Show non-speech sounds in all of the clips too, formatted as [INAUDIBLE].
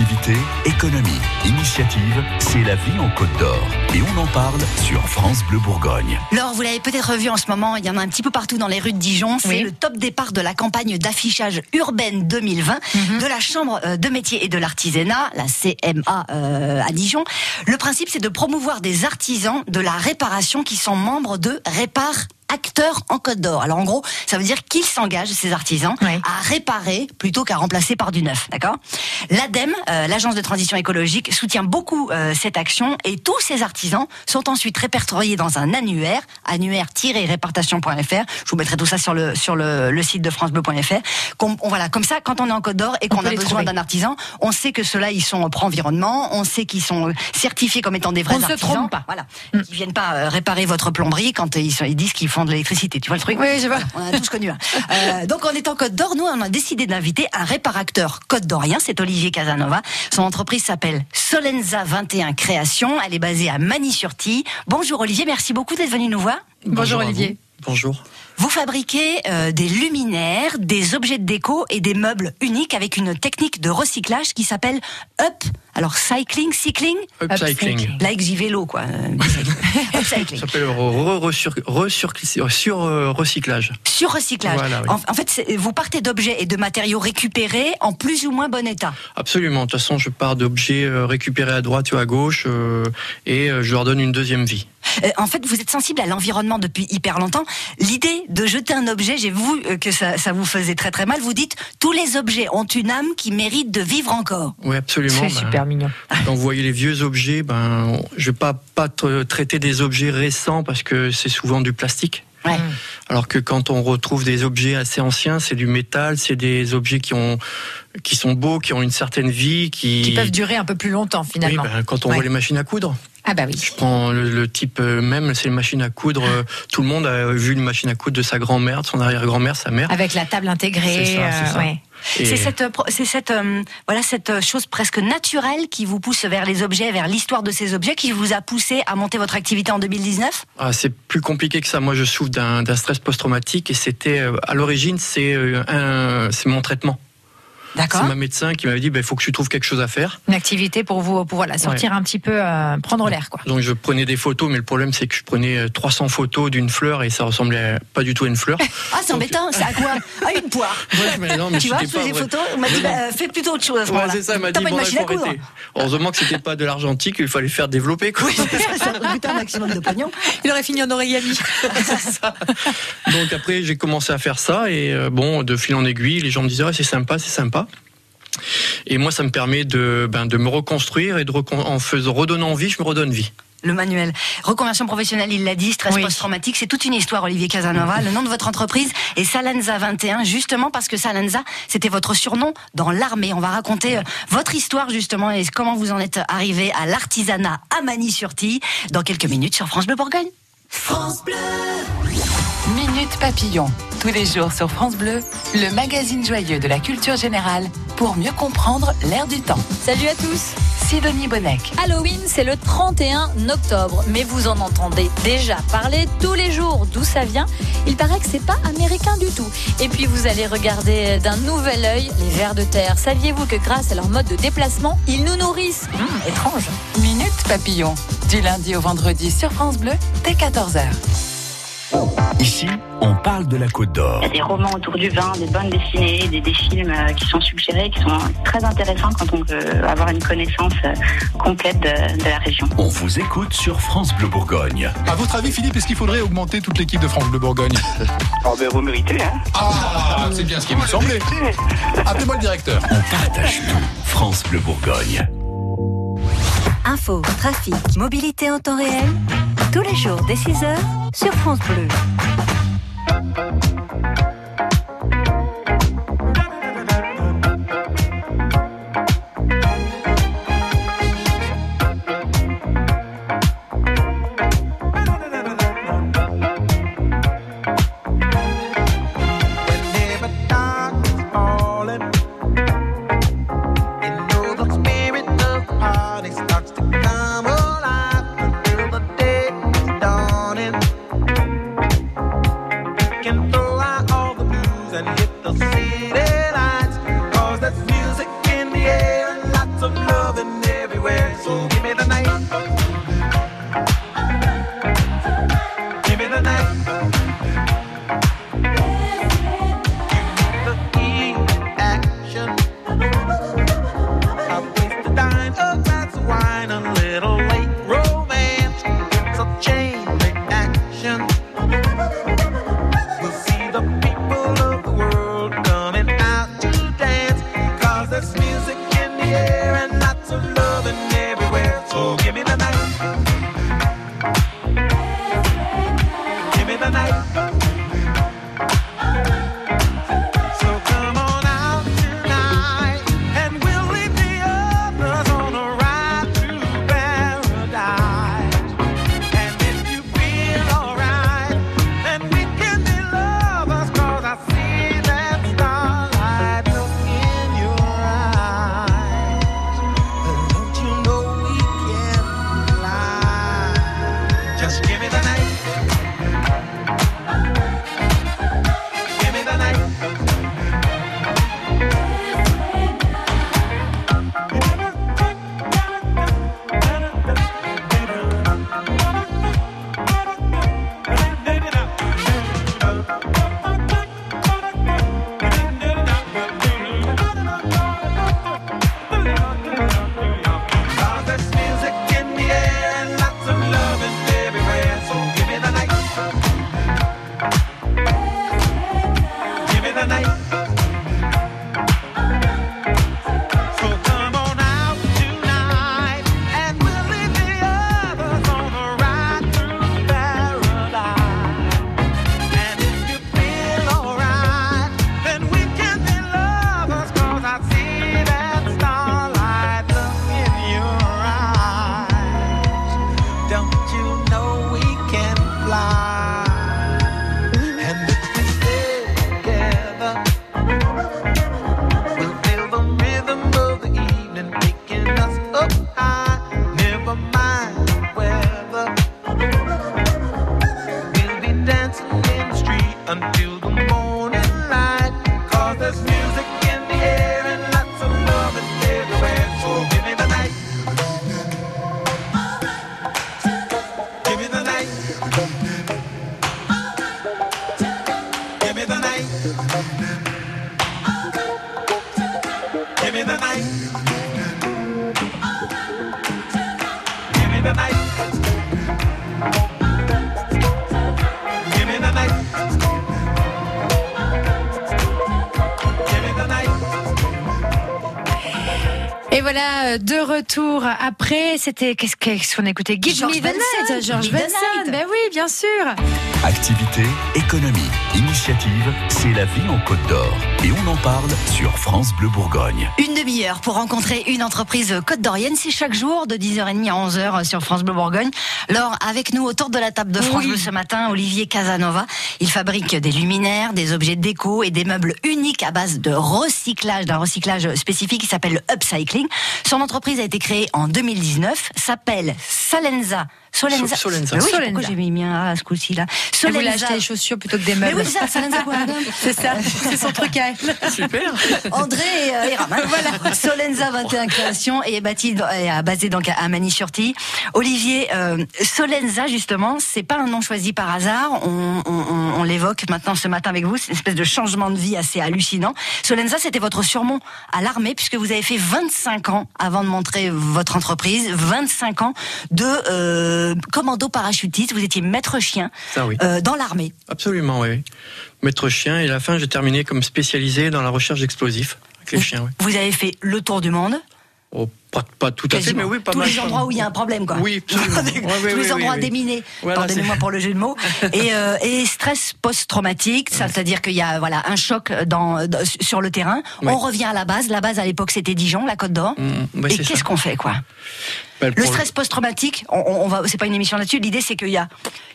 Merci. Activité, économie, initiative, c'est la vie en Côte d'Or. Et on en parle sur France Bleu Bourgogne. Laure, vous l'avez peut-être vu en ce moment, il y en a un petit peu partout dans les rues de Dijon. C'est Oui. le top départ de la campagne d'affichage urbaine 2020 Mhm. de la Chambre euh, de métier et de l'artisanat, la CMA euh, à Dijon. Le principe, c'est de promouvoir des artisans de la réparation qui sont membres de Répare acteurs en Côte d'Or. Alors en gros, ça veut dire qu'ils s'engagent, ces artisans, Oui. à réparer plutôt qu'à remplacer par du neuf. D'accord? L'ADEME, euh, l'agence de transition écologique, soutient beaucoup euh, cette action et tous ces artisans sont ensuite répertoriés dans un annuaire, annuaire-répartation.fr. Je vous mettrai tout ça sur le sur le, le site de francebleu.fr. On, voilà, comme ça, quand on est en Côte d'Or et qu'on a besoin d'un artisan, on sait que ceux-là, ils sont pro-environnement, on sait qu'ils sont certifiés comme étant des vrais On ne se artisans. trompe pas. Voilà, ils viennent pas euh, réparer votre plomberie quand ils, sont- ils disent qu'ils font de l'électricité. Tu vois le truc? Oui, je vois. on a tous connu. un. Euh, donc on est en Côte d'Or. Nous, on a décidé d'inviter un réparateur côte d'Orien. C'est Olivier Casanova. Son entreprise s'appelle Solenza 21 Création. Elle est basée à Manny-sur-Tille. Bonjour Olivier, merci beaucoup d'être venu nous voir. Bonjour. Olivier. Bonjour. Vous fabriquez euh, des luminaires, des objets de déco et des meubles uniques avec une technique de recyclage qui s'appelle Up. Alors cycling, cycling, Upcycling. Like j'y vélo quoi. [LAUGHS] Upcycling. Ça s'appelle sur, euh, recyclage. Sur recyclage. Voilà, oui. en, en fait, vous partez d'objets et de matériaux récupérés en plus ou moins bon état. Absolument. De toute façon, je pars d'objets euh, récupérés à droite ou à gauche euh, et je leur donne une deuxième vie. Euh, en fait, vous êtes sensible à l'environnement depuis hyper longtemps. L'idée de jeter un objet, j'ai vu euh, que ça, ça vous faisait très très mal. Vous dites tous les objets ont une âme qui mérite de vivre encore. Oui, absolument. C'est Ben, super mignon. Quand vous voyez les vieux objets, ben, je vais pas pas tra- traiter des objets récents parce que c'est souvent du plastique. Ouais. Alors que quand on retrouve des objets assez anciens, c'est du métal, c'est des objets qui ont qui sont beaux, qui ont une certaine vie, qui, Qui peuvent durer un peu plus longtemps, Oui, finalement. ben, quand on Ouais. voit les machines à coudre. Ah bah oui. Je prends le, le type euh, même, c'est une machine à coudre. euh, Tout le monde a vu une machine à coudre de sa grand-mère, de son arrière-grand-mère, sa mère. Avec la table intégrée. C'est ça, c'est euh, ça. ouais. Et- C'est cette, pro- c'est cette, euh, voilà, cette chose presque naturelle qui vous pousse vers les objets, vers l'histoire de ces objets, qui vous a poussé à monter votre activité en 2019 Ah, c'est plus compliqué que ça. Moi, je souffre d'un stress post-traumatique et c'était euh, à l'origine, euh, c'est mon traitement. C'est ma médecin qui m'avait dit, il faut que tu trouves quelque chose à faire. Une activité pour vous, pour voilà, sortir un petit peu, euh, prendre l'air, quoi. Donc je prenais des photos, mais le problème c'est que je prenais euh, 300 photos d'une fleur et ça ressemblait pas du tout à une fleur. [LAUGHS] Ah, c'est embêtant, c'est à quoi? À une poire. [LAUGHS] Ouais, mais non, mais tu vois, je fais pas des photos, on m'a dit, bah, fais plutôt autre chose à ce Ouais, moment-là. c'est ça, elle m'a dit, bon, il machine faut à coudre arrêter. Heureusement que c'était pas de l'argentique, il fallait faire développer. Quoi. Oui, ça ça coûte un maximum de pognon. Il aurait fini en origami. [LAUGHS] Donc après, j'ai commencé à faire ça et euh, bon, de fil en aiguille, les gens me disaient ouais, c'est sympa, c'est sympa. Et moi, ça me permet de, ben, de me reconstruire et de recon- en faisant redonnant vie, je me redonne vie. Le manuel. Reconversion professionnelle, il l'a dit, stress Oui. post-traumatique, c'est toute une histoire, Olivier Casanova. Le nom de votre entreprise est Salenza 21, justement parce que Salenza, c'était votre surnom dans l'armée. On va raconter euh, votre histoire, justement, et comment vous en êtes arrivé à l'artisanat à Manny-sur-Tille dans quelques minutes sur France Bleu Bourgogne. Minute Papillon, tous les jours sur France Bleu, le magazine joyeux de la culture générale pour mieux comprendre l'air du temps. Salut à tous Sidonie Bonnec. Halloween, c'est le 31 octobre, mais vous en entendez déjà parler tous les jours. D'où ça vient? Il paraît que c'est pas américain du tout. Et puis vous allez regarder d'un nouvel œil les vers de terre. Saviez-vous que grâce à leur mode de déplacement, ils nous nourrissent? Hum, Étrange. Minute Papillon, du lundi au vendredi sur France Bleu, dès 14h. Ici, on parle de la Côte d'Or. Il y a des romans autour du vin, des bandes dessinées, des, des films euh, qui sont suggérés, qui sont très intéressants quand on veut avoir une connaissance euh, complète de, de la région. On vous écoute sur France Bleu Bourgogne. À votre avis, Philippe, est-ce qu'il faudrait augmenter toute l'équipe de France Bleu Bourgogne? Oh ben vous méritez, hein Ah, c'est bien ce qui me semblait. Appelez-moi le directeur. On partage tout. France Bleu Bourgogne. Info, trafic, mobilité en temps réel. Tous les jours dès 6h sur France Bleu. Et voilà, euh, de retour après, c'était qu'est-ce qu'on écoutait Give George me the Benson, night, George Benson. Ben oui, bien sûr. Activité, économie, initiative, c'est la vie en Côte d'Or. Et on en parle sur France Bleu Bourgogne. Une demi-heure pour rencontrer une entreprise côte d'Orienne, c'est chaque jour de 10h30 à 11h sur France Bleu Bourgogne. Alors, avec nous autour de la table de France Oui. Bleu ce matin, Olivier Casanova. Il fabrique des luminaires, des objets de déco et des meubles uniques à base de recyclage, d'un recyclage spécifique qui s'appelle le upcycling. Son entreprise a été créée en 2019, s'appelle Salenza. Solenza. So- Solenza. Mais oui, Solenza. pourquoi j'ai mis mis un A à ce coup-ci là voulait acheter des chaussures plutôt que des Mais meubles. oui, c'est ça, Solenza quoi, madame [LAUGHS] C'est ça, c'est son truc à elle. [LAUGHS] Super. André [LAUGHS] et euh, Hiram, hein. voilà. Solenza 21 créations et est bâti et a basé donc à Manny-sur-Tille. Olivier, euh, Solenza justement, c'est pas un nom choisi par hasard. On, on- on- on l'évoque maintenant ce matin avec vous. C'est une espèce de changement de vie assez hallucinant. Solenza, c'était votre surnom à l'armée puisque vous avez fait 25 ans avant de montrer votre entreprise, 25 ans de euh, commando parachutiste. Vous étiez maître chien Ça oui. euh, dans l'armée. Absolument, oui. Maître chien, et à la fin, j'ai terminé comme spécialisé dans la recherche d'explosifs avec les chiens. Oui. Vous avez fait le tour du monde. Oh, pas, pas tout à fait, mais oui, pas Tous mal. les endroits où il y a un problème, quoi. Oui, absolument. [LAUGHS] Tous les endroits déminés. Voilà, Pardonnez-moi pour le jeu de mots. [LAUGHS] Et, euh, et stress post-traumatique, c'est-à-dire qu'il y a voilà un choc dans, dans- sur le terrain. Ouais. On revient à la base. La base à l'époque c'était Dijon, la Côte d'Or. Mm, bah, et qu'est-ce qu'on fait, quoi? Bah, Le stress post-traumatique, on, va, c'est pas une émission là-dessus. L'idée c'est qu'il y a,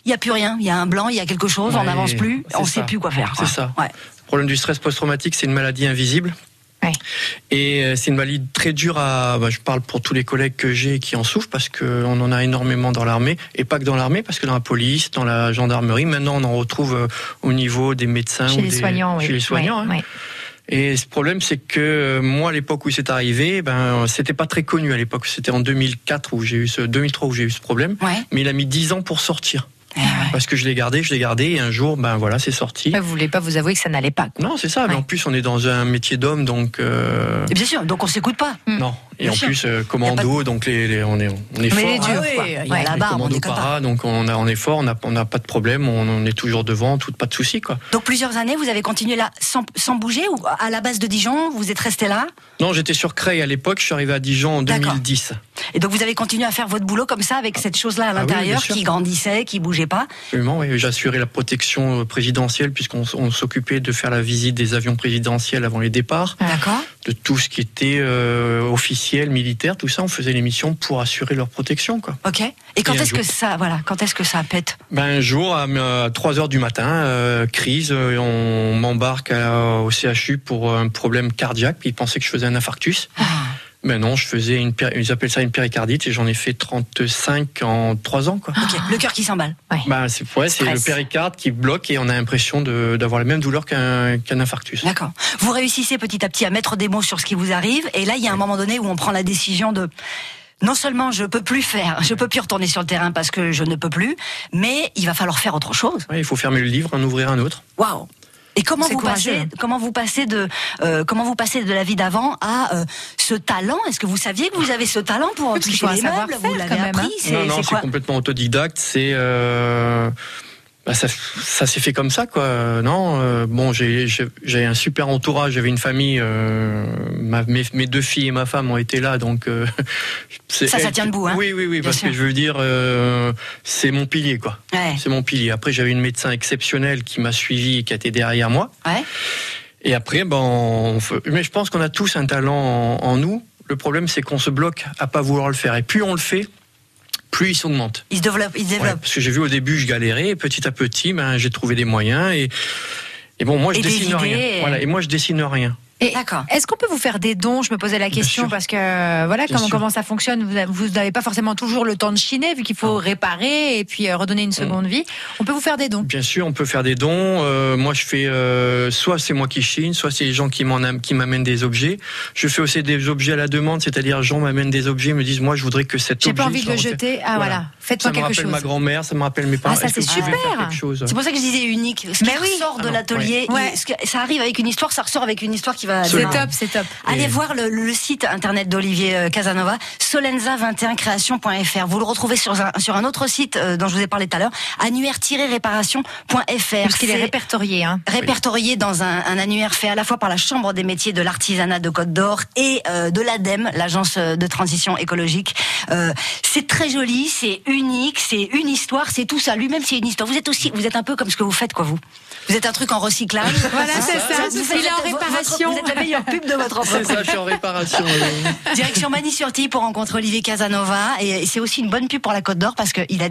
il y a plus rien. Il y a un blanc, il y a quelque chose. on n'avance plus. On ça. sait plus quoi faire. C'est ça. Ouais. Le problème du stress post-traumatique, c'est une maladie invisible. Ouais. Et euh, c'est une maladie très dure à. bah, je parle pour tous les collègues que j'ai qui en souffrent parce qu'on en a énormément dans l'armée et pas que dans l'armée parce que dans la police, dans la gendarmerie, maintenant on en retrouve euh, au niveau des médecins Chez ou les des- soignants, oui. chez les soignants. Ouais, hein. ouais. Et ce problème, c'est que euh, moi, à l'époque où c'est arrivé, ben, c'était pas très connu à l'époque. C'était en 2004 où j'ai eu ce 2003 où j'ai eu ce problème. Ouais. Mais il a mis 10 ans pour sortir. Parce que je l'ai gardé, je l'ai gardé, et un jour, ben voilà, c'est sorti. Vous voulez pas vous avouer que ça n'allait pas. quoi. Non, c'est ça. Mais Ouais. en plus, on est dans un métier d'homme, donc euh, bien sûr, donc on s'écoute pas. non. Et Bien en sûr. plus, euh, commando, donc les, les- on est, on est Mais fort. les hein. durs, Ah quoi. il y a Ouais. la on pas. para, donc on, a, on est fort, on n'a on a pas de problème, on, on est toujours devant, tout, pas de souci quoi. Donc plusieurs années, vous avez continué là sans, sans bouger ou à la base de Dijon, vous êtes resté là? Non, j'étais sur Creil à l'époque, je suis arrivé à Dijon en D'accord. 2010. et donc vous avez continué à faire votre boulot comme ça avec cette chose-là à Ah oui, l'intérieur qui grandissait, qui bougeait pas. Absolument, oui. J'assurais la protection euh, présidentielle puisqu'on s'occupait de faire la visite des avions présidentiels avant les départs, D'accord. de tout ce qui était euh, officiel, militaire, tout ça. On faisait l'émission pour assurer leur protection, quoi. Ok. Et quand est-ce que ça, voilà, quand est-ce que ça pète Ben, un jour, à 3 heures du matin, euh, crise, euh, on m'embarque au CHU pour un problème cardiaque. Puis ils pensaient que je faisais un infarctus. Ah. Ben non, je faisais une, ils appellent ça une péricardite et j'en ai fait 35 en 3 ans, quoi. Ok. Le cœur qui s'emballe. Ben, c'est ouais, c'est Stress. le péricarde qui bloque et on a l'impression de- d'avoir la même douleur qu'un qu'un infarctus. D'accord. Vous réussissez petit à petit à mettre des mots sur ce qui vous arrive, et là, il y a un moment donné où on prend la décision de. Non seulement je peux plus faire, je peux plus retourner sur le terrain parce que je ne peux plus, mais il va falloir faire autre chose. Ouais, il faut fermer le livre, en ouvrir un autre. Waouh Et comment vous courageux, passez, hein. comment vous passez de, euh, comment vous passez de la vie d'avant à euh, ce talent? Est-ce que vous saviez que vous avez ce talent pour toucher les meubles? Vous l'avez hein. appris C'est non, non, c'est complètement autodidacte. C'est euh, bah, ça, ça s'est fait comme ça, quoi. Non, euh, bon, j'ai un super entourage. J'avais une famille. euh, ma- mes, mes deux filles et ma femme ont été là, donc euh, [LAUGHS] Ça, ça tient debout, hein. Oui, oui, oui, Bien parce sûr. que je veux dire, euh, c'est mon pilier, quoi. Ouais. C'est mon pilier. Après, j'avais une médecin exceptionnelle qui m'a suivi et qui a été derrière moi. Ouais. Et après, ben, on mais je pense qu'on a tous un talent en, en nous. Le problème, c'est qu'on se bloque à pas vouloir le faire. Et plus on le fait, plus il s'augmente. Il se développe. Il se Ouais, développe. parce que j'ai vu au début, je galérais, et petit à petit, ben, j'ai trouvé des moyens. Et, et bon, moi, je Et des dessine rien. et- Voilà, et moi, je dessine rien. D'accord. Est-ce qu'on peut vous faire des dons? Je me posais la question parce que voilà comment, ça fonctionne? Vous avez- Vous n'avez pas forcément toujours le temps de chiner vu qu'il faut réparer et puis euh, redonner une seconde vie. On peut vous faire des dons? Bien sûr, on peut faire des dons. Euh, moi, je fais euh, soit c'est moi qui chine, soit c'est les gens qui m'amènent des objets. Je fais aussi des objets à la demande, c'est-à-dire les gens m'amènent des objets, me disent moi, je voudrais que cet J'ai objet. pas envie de le jeter. Ah voilà, Ça faites-moi me quelque rappelle chose. ma grand-mère, ça me rappelle mes parents. Ah, ça, c'est super. C'est pour ça que je disais unique. Ce qui Mais oui. ressort de Ah l'atelier, ouais. ça arrive avec une histoire, ça ressort avec une histoire qui va. C'est démarrer. top, c'est top. Allez Et- voir le, le site internet d'Olivier euh, Casanova, solenza21création.fr. Vous le retrouvez sur un, sur un autre site euh, dont je vous ai parlé tout à l'heure, annuaire-réparation.fr. Parce qu'il est C'est répertorié. Hein. répertorié dans un, un annuaire fait à la fois par la Chambre des métiers de l'artisanat de Côte d'Or et euh, de l'ADEME, l'agence euh, de transition écologique. Euh, c'est très joli, c'est unique, c'est une histoire, c'est tout ça. Lui-même, c'est une histoire. Vous êtes aussi, vous êtes un peu comme ce que vous faites, quoi, vous. Vous êtes un truc en recyclage. [LAUGHS] Voilà, c'est ça. Vous Il est en votre- réparation. Êtes la meilleure pub de votre C'est entreprise. ça, je suis en réparation. Direction Manny-sur-Tille pour rencontrer Olivier Casanova et c'est aussi une bonne pub pour la Côte d'Or parce qu'il a